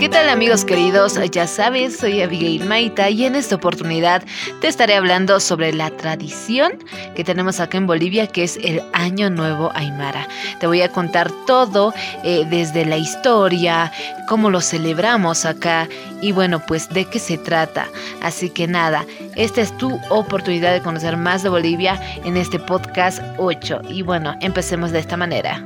¿Qué tal amigos queridos? Ya sabes, soy Abigail Maita y en esta oportunidad te estaré hablando sobre la tradición que tenemos acá en Bolivia que es el Año Nuevo Aymara. Te voy a contar todo eh, desde la historia, cómo lo celebramos acá y bueno, pues de qué se trata. Así que nada, esta es tu oportunidad de conocer más de Bolivia en este podcast 8. Y bueno, empecemos de esta manera.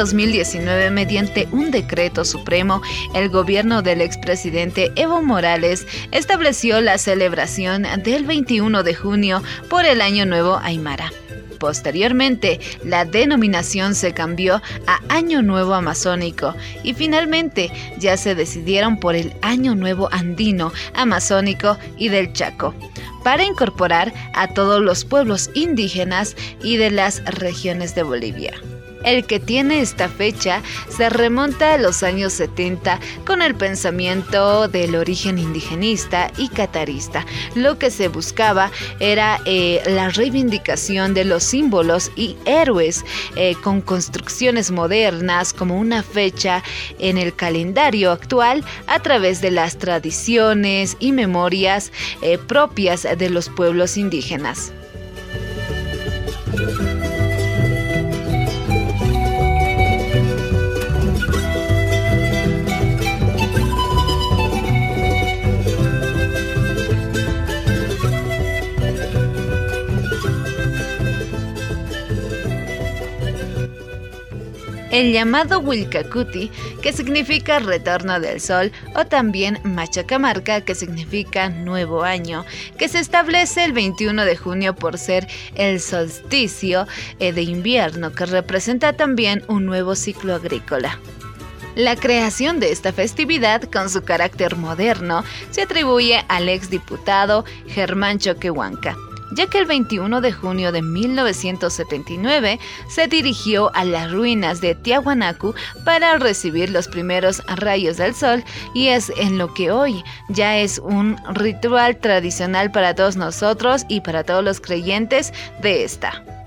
2019, mediante un decreto supremo, el gobierno del expresidente Evo Morales estableció la celebración del 21 de junio por el Año Nuevo Aymara. Posteriormente, la denominación se cambió a Año Nuevo Amazónico y finalmente ya se decidieron por el Año Nuevo Andino, Amazónico y del Chaco para incorporar a todos los pueblos indígenas y de las regiones de Bolivia. El que tiene esta fecha se remonta a los años 70 con el pensamiento del origen indigenista y catarista. Lo que se buscaba era eh, la reivindicación de los símbolos y héroes eh, con construcciones modernas como una fecha en el calendario actual a través de las tradiciones y memorias eh, propias de los pueblos indígenas. El llamado Wilcacuti, que significa retorno del sol, o también Machacamarca, que significa nuevo año, que se establece el 21 de junio por ser el solsticio eh, de invierno, que representa también un nuevo ciclo agrícola. La creación de esta festividad, con su carácter moderno, se atribuye al exdiputado Germán Choquehuanca ya que el 21 de junio de 1979 se dirigió a las ruinas de Tiahuanacu para recibir los primeros rayos del sol y es en lo que hoy ya es un ritual tradicional para todos nosotros y para todos los creyentes de esta.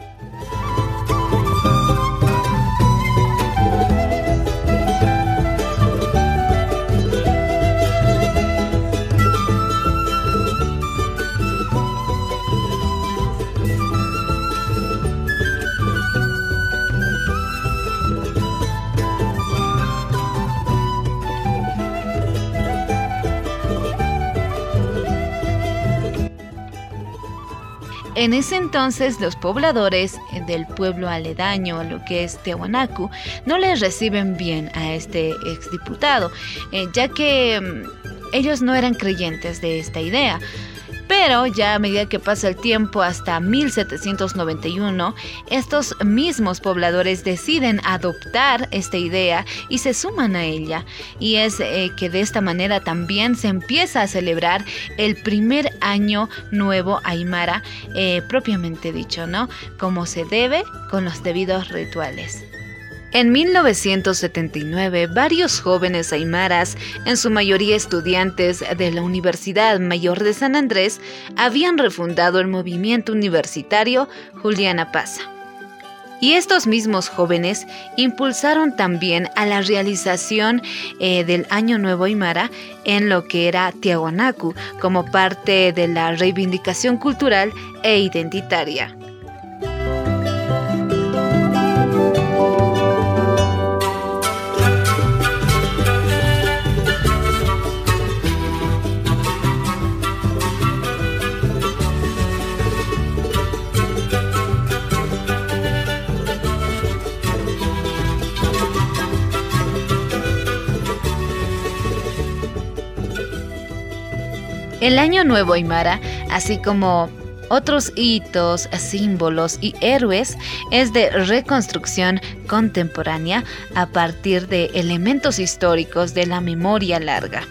En ese entonces los pobladores del pueblo aledaño lo que es Tiahuanacu no les reciben bien a este exdiputado, eh, ya que mm, ellos no eran creyentes de esta idea. Pero ya a medida que pasa el tiempo hasta 1791, estos mismos pobladores deciden adoptar esta idea y se suman a ella. Y es eh, que de esta manera también se empieza a celebrar el primer año nuevo Aymara, eh, propiamente dicho, ¿no? Como se debe con los debidos rituales. En 1979, varios jóvenes aymaras, en su mayoría estudiantes de la Universidad Mayor de San Andrés, habían refundado el movimiento universitario Juliana Pasa. Y estos mismos jóvenes impulsaron también a la realización eh, del Año Nuevo Aymara en lo que era Tiahuanacu como parte de la reivindicación cultural e identitaria. El Año Nuevo Aymara, así como otros hitos, símbolos y héroes es de reconstrucción contemporánea a partir de elementos históricos de la memoria larga.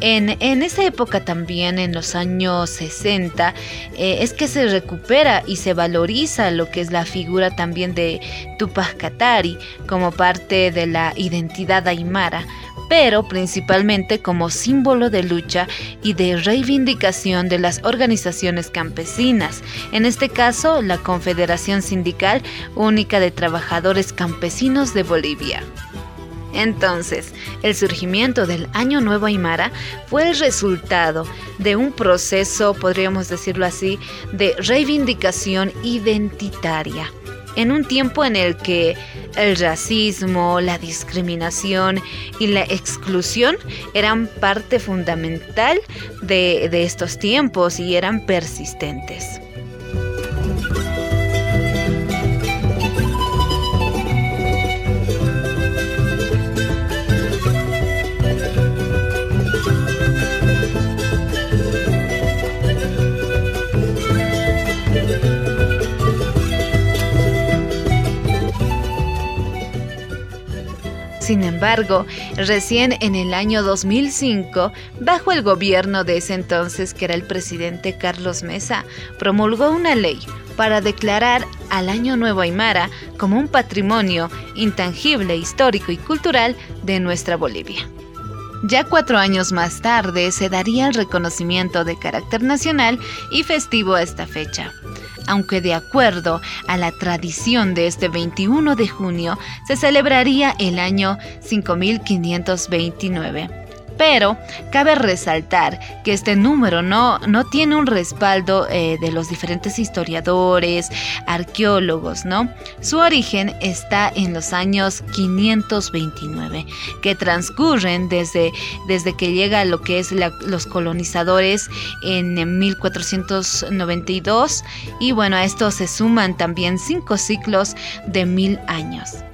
En, en, esa época también, en los años 60, eh, es que se recupera y se valoriza lo que es la figura también de Tupac Katari como parte de la identidad aymara pero principalmente como símbolo de lucha y de reivindicación de las organizaciones campesinas, en este caso la Confederación Sindical Única de Trabajadores Campesinos de Bolivia. Entonces, el surgimiento del Año Nuevo Aymara fue el resultado de un proceso, podríamos decirlo así, de reivindicación identitaria en un tiempo en el que el racismo, la discriminación y la exclusión eran parte fundamental de, estos tiempos y eran persistentes. Sin embargo, recién en el año 2005, bajo el gobierno de ese entonces, que era el presidente Carlos Mesa, promulgó una ley para declarar al Año Nuevo Aymara como un patrimonio intangible, histórico y cultural de nuestra Bolivia. Ya cuatro años más tarde se daría el reconocimiento de carácter nacional y festivo a esta fecha aunque de acuerdo a la tradición de este 21 de junio se celebraría el año 5529. Pero cabe resaltar que este número no, no tiene un respaldo eh, de los diferentes historiadores, arqueólogos, ¿no? Su origen está en los años 529, que transcurren desde, desde que llega lo que es los colonizadores en 1492 y bueno, a esto se suman también cinco ciclos de mil años.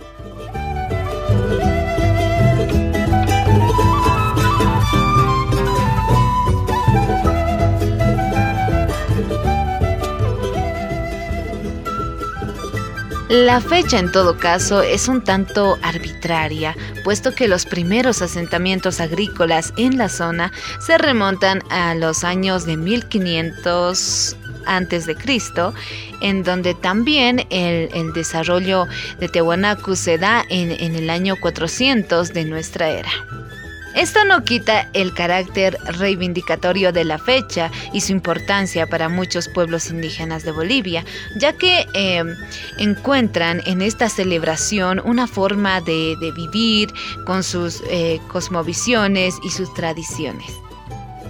La fecha en todo caso es un tanto arbitraria, puesto que los primeros asentamientos agrícolas en la zona se remontan a los años de 1500 antes de Cristo, en donde también el, desarrollo de Tehuanacu se da en, en el año 400 de nuestra era. Esto no quita el carácter reivindicatorio de la fecha y su importancia para muchos pueblos indígenas de Bolivia, ya que em, encuentran en esta celebración una forma de, vivir con sus eh, cosmovisiones y sus tradiciones.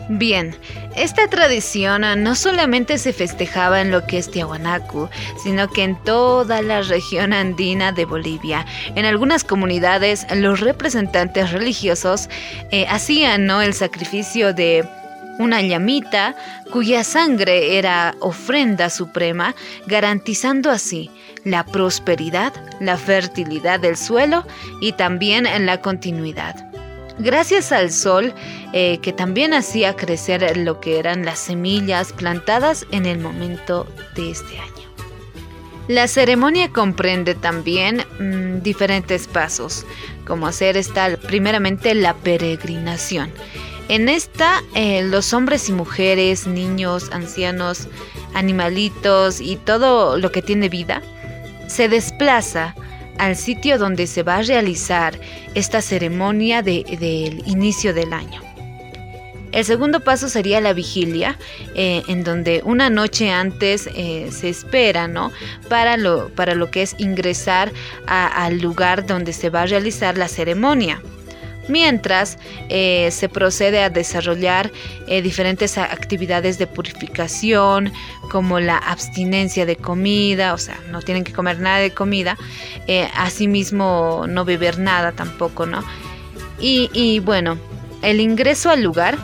Bien, esta tradición no solamente se festejaba en lo que es Tiahuanacu, sino que en toda la región andina de Bolivia. En algunas comunidades, los representantes religiosos eh, hacían el sacrificio de una llamita cuya sangre era ofrenda suprema, garantizando así la prosperidad, la fertilidad del suelo y también la continuidad gracias al sol eh, que también hacía crecer lo que eran las semillas plantadas en el momento de este año. La ceremonia comprende también mm, diferentes pasos, como hacer esta primeramente la peregrinación. En esta eh, los hombres y mujeres, niños, ancianos, animalitos y todo lo que tiene vida se desplaza al sitio donde se va a realizar esta ceremonia del inicio del año. El segundo paso sería la vigilia, eh, en donde una noche antes eh, se espera, ¿no? Para lo, para lo que es ingresar al lugar donde se va a realizar la ceremonia mientras eh, se procede a desarrollar eh, diferentes actividades de purificación como la abstinencia de comida, o sea, no tienen que comer nada de comida, eh, asimismo no beber nada tampoco, ¿no? y bueno, el ingreso al lugar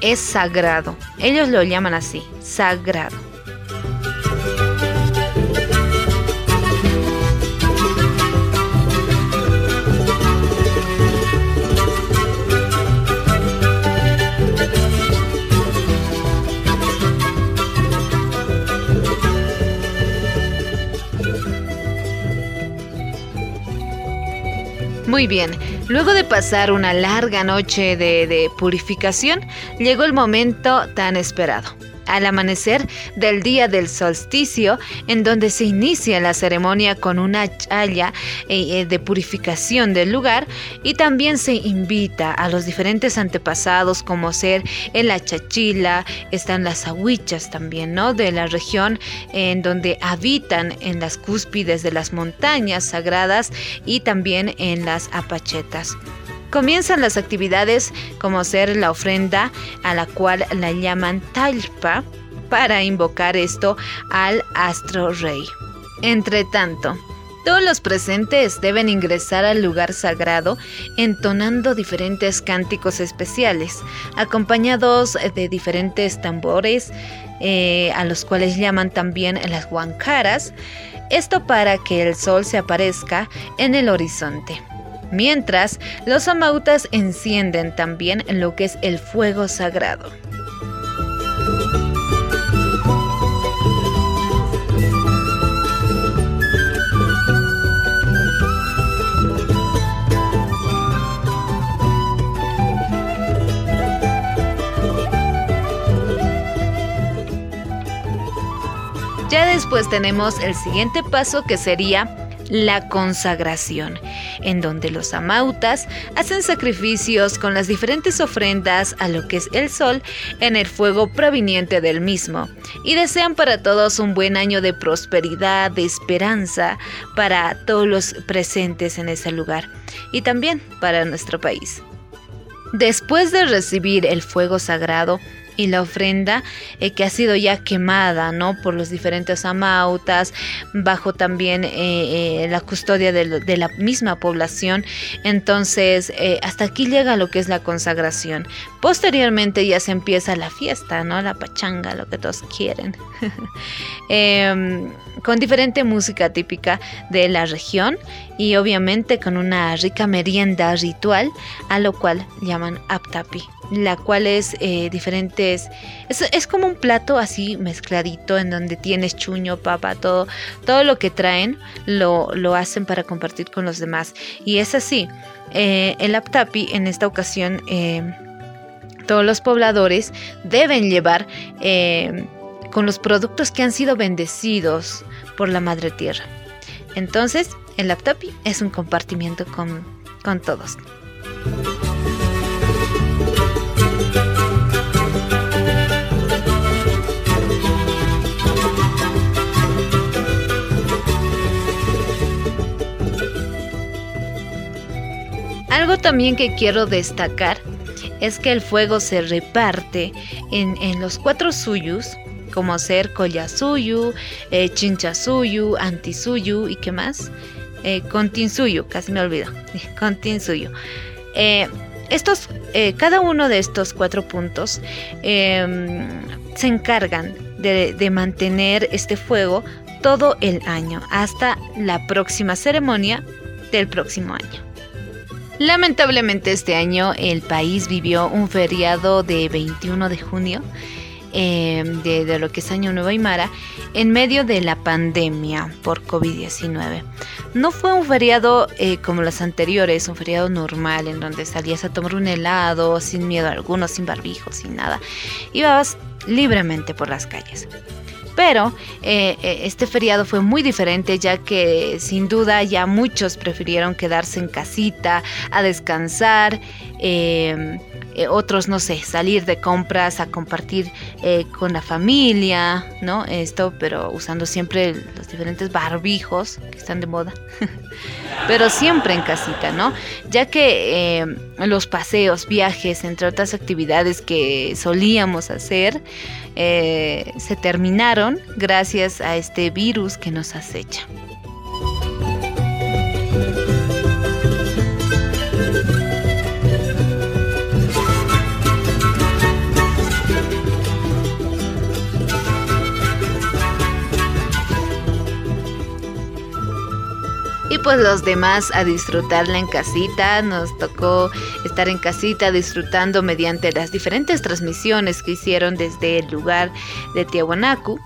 es sagrado, ellos lo llaman así, sagrado. Muy bien, luego de pasar una larga noche de, de, purificación, llegó el momento tan esperado al amanecer del día del solsticio, en donde se inicia la ceremonia con una chaya eh, eh, de purificación del lugar y también se invita a los diferentes antepasados como ser el achachila, están las ahuichas también, ¿no? De la región en donde habitan en las cúspides de las montañas sagradas y también en las apachetas. Comienzan las actividades como ser la ofrenda a la cual la llaman talpa para invocar esto al astro rey. Entre tanto, todos los presentes deben ingresar al lugar sagrado entonando diferentes cánticos especiales, acompañados de diferentes tambores, eh, a los cuales llaman también las huancaras, esto para que el sol se aparezca en el horizonte mientras los amautas encienden también lo que es el fuego sagrado. Ya después tenemos el siguiente paso que sería la consagración, en donde los amautas hacen sacrificios con las diferentes ofrendas a lo que es el sol en el fuego proveniente del mismo, y desean para todos un buen año de prosperidad, de esperanza para todos los presentes en ese lugar, y también para nuestro país. Después de recibir el fuego sagrado, y la ofrenda eh, que ha sido ya quemada no por los diferentes amautas bajo también eh, eh, la custodia de, la misma población. Entonces hasta aquí llega lo que es la consagración. Posteriormente ya se empieza la fiesta no la pachanga lo que todos quieren. Em, con diferente música típica de la región y obviamente con una rica merienda ritual a lo cual llaman aptapi la cual es eh, diferentes, es, como un plato así mezcladito en donde tienes chuño, papa, todo, todo lo que traen lo, hacen para compartir con los demás. Y es así, eh, el aptapi en esta ocasión, eh, todos los pobladores deben llevar con los productos que han sido bendecidos por la Madre Tierra. Entonces, el aptapi es un compartimiento con, con todos. Algo también que quiero destacar es que el fuego se reparte en, los cuatro suyus, como ser Collasuyu, eh, Chinchasuyu, Antisuyu y qué más. Eh, Continsuyu, casi me olvido. Continsuyu. Eh, estos, eh, cada uno de estos cuatro puntos em, se encargan de, de mantener este fuego todo el año, hasta la próxima ceremonia del próximo año. Lamentablemente este año el país vivió un feriado de 21 de junio em, de, lo que es Año Nuevo Aymara en medio de la pandemia por COVID-19. No fue un feriado eh, como los anteriores, un feriado normal en donde salías a tomar un helado sin miedo alguno, sin barbijo, sin nada. Ibas libremente por las calles. Pero eh, eh, este feriado fue muy diferente ya que sin duda ya muchos prefirieron quedarse en casita a descansar. Eh, otros, no sé, salir de compras a compartir con la familia, ¿no? Esto, pero usando siempre los diferentes barbijos que están de moda. pero siempre en casita, ¿no? Ya que los paseos, viajes, entre otras actividades que solíamos hacer, eh, se terminaron gracias a este virus que nos acecha. Pues los demás a disfrutarla en casita. Nos tocó estar en casita disfrutando mediante las diferentes transmisiones que hicieron desde el lugar de Tiahuanacu.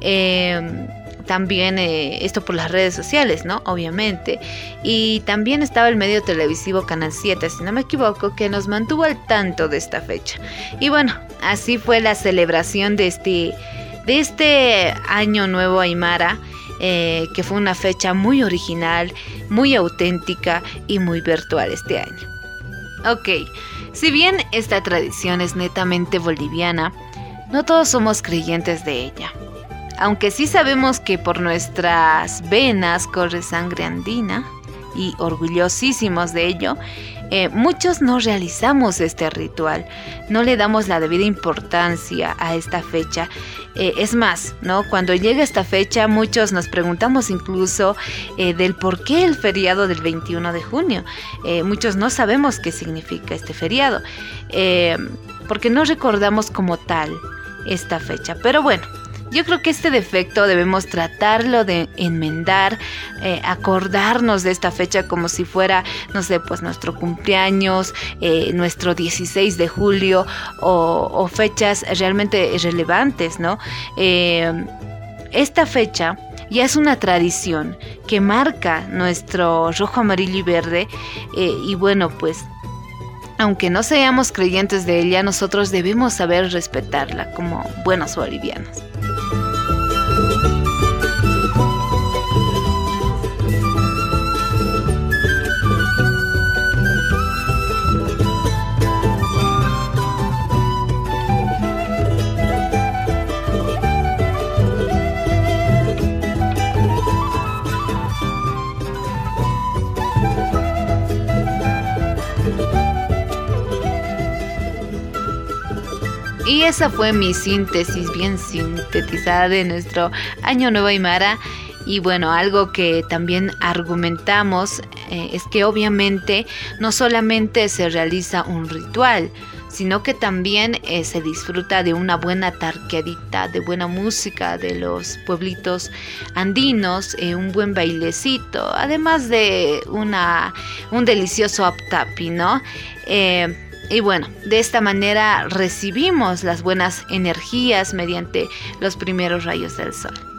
Em, también eh, esto por las redes sociales, ¿no? Obviamente. Y también estaba el medio televisivo Canal 7, si no me equivoco, que nos mantuvo al tanto de esta fecha. Y bueno, así fue la celebración de este, de este año nuevo Aymara. Eh, que fue una fecha muy original, muy auténtica y muy virtual este año. Ok, si bien esta tradición es netamente boliviana, no todos somos creyentes de ella. Aunque sí sabemos que por nuestras venas corre sangre andina y orgullosísimos de ello, eh, muchos no realizamos este ritual, no le damos la debida importancia a esta fecha. Eh, es más, ¿no? Cuando llega esta fecha, muchos nos preguntamos incluso eh, del por qué el feriado del 21 de junio. muchos no sabemos qué significa este feriado, porque no recordamos como tal esta fecha. Pero bueno, yo creo que este defecto debemos tratarlo de enmendar, eh, acordarnos de esta fecha como si fuera, no sé, pues nuestro cumpleaños, eh, nuestro 16 de julio o, fechas realmente relevantes, ¿no? Eh, esta fecha ya es una tradición que marca nuestro rojo, amarillo y verde y bueno, pues aunque no seamos creyentes de ella, nosotros debemos saber respetarla como buenos bolivianos. Esa fue mi síntesis bien sintetizada de nuestro Año Nuevo Aymara. Y bueno, algo que también argumentamos eh, es que obviamente no solamente se realiza un ritual, sino que también eh, se disfruta de una buena tarqueadita, de buena música de los pueblitos andinos, eh, un buen bailecito, además de una, un delicioso aptapi, ¿no? Y bueno, de esta manera recibimos las buenas energías mediante los primeros rayos del sol.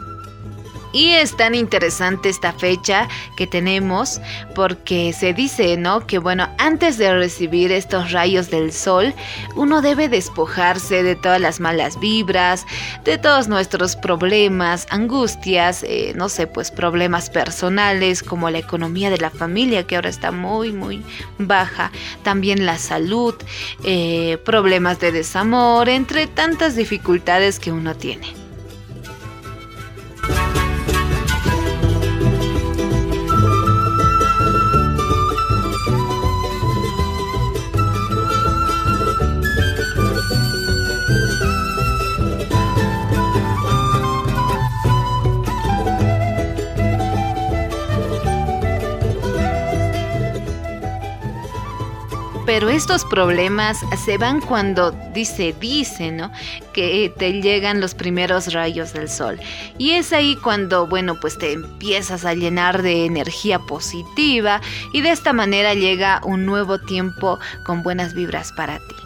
Y es tan interesante esta fecha que tenemos porque se dice, ¿no? Que bueno, antes de recibir estos rayos del sol, uno debe despojarse de todas las malas vibras, de todos nuestros problemas, angustias, eh, no sé, pues problemas personales como la economía de la familia que ahora está muy, muy baja, también la salud, eh, problemas de desamor, entre tantas dificultades que uno tiene. Pero estos problemas se van cuando dice, dice, ¿no? Que te llegan los primeros rayos del sol. Y es ahí cuando, bueno, pues te empiezas a llenar de energía positiva y de esta manera llega un nuevo tiempo con buenas vibras para ti.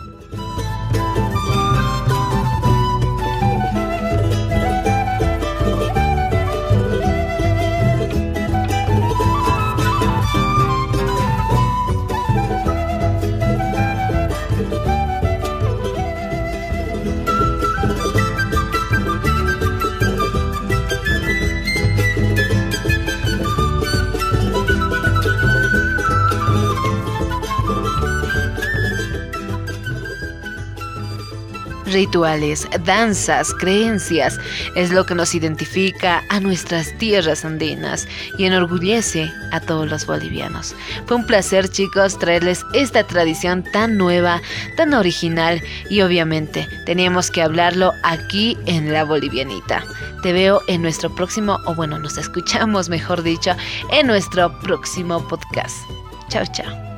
Rituales, danzas, creencias es lo que nos identifica a nuestras tierras andinas y enorgullece a todos los bolivianos. Fue un placer chicos traerles esta tradición tan nueva, tan original y obviamente teníamos que hablarlo aquí en la bolivianita. Te veo en nuestro próximo, o bueno, nos escuchamos mejor dicho, en nuestro próximo podcast. Chao, chao.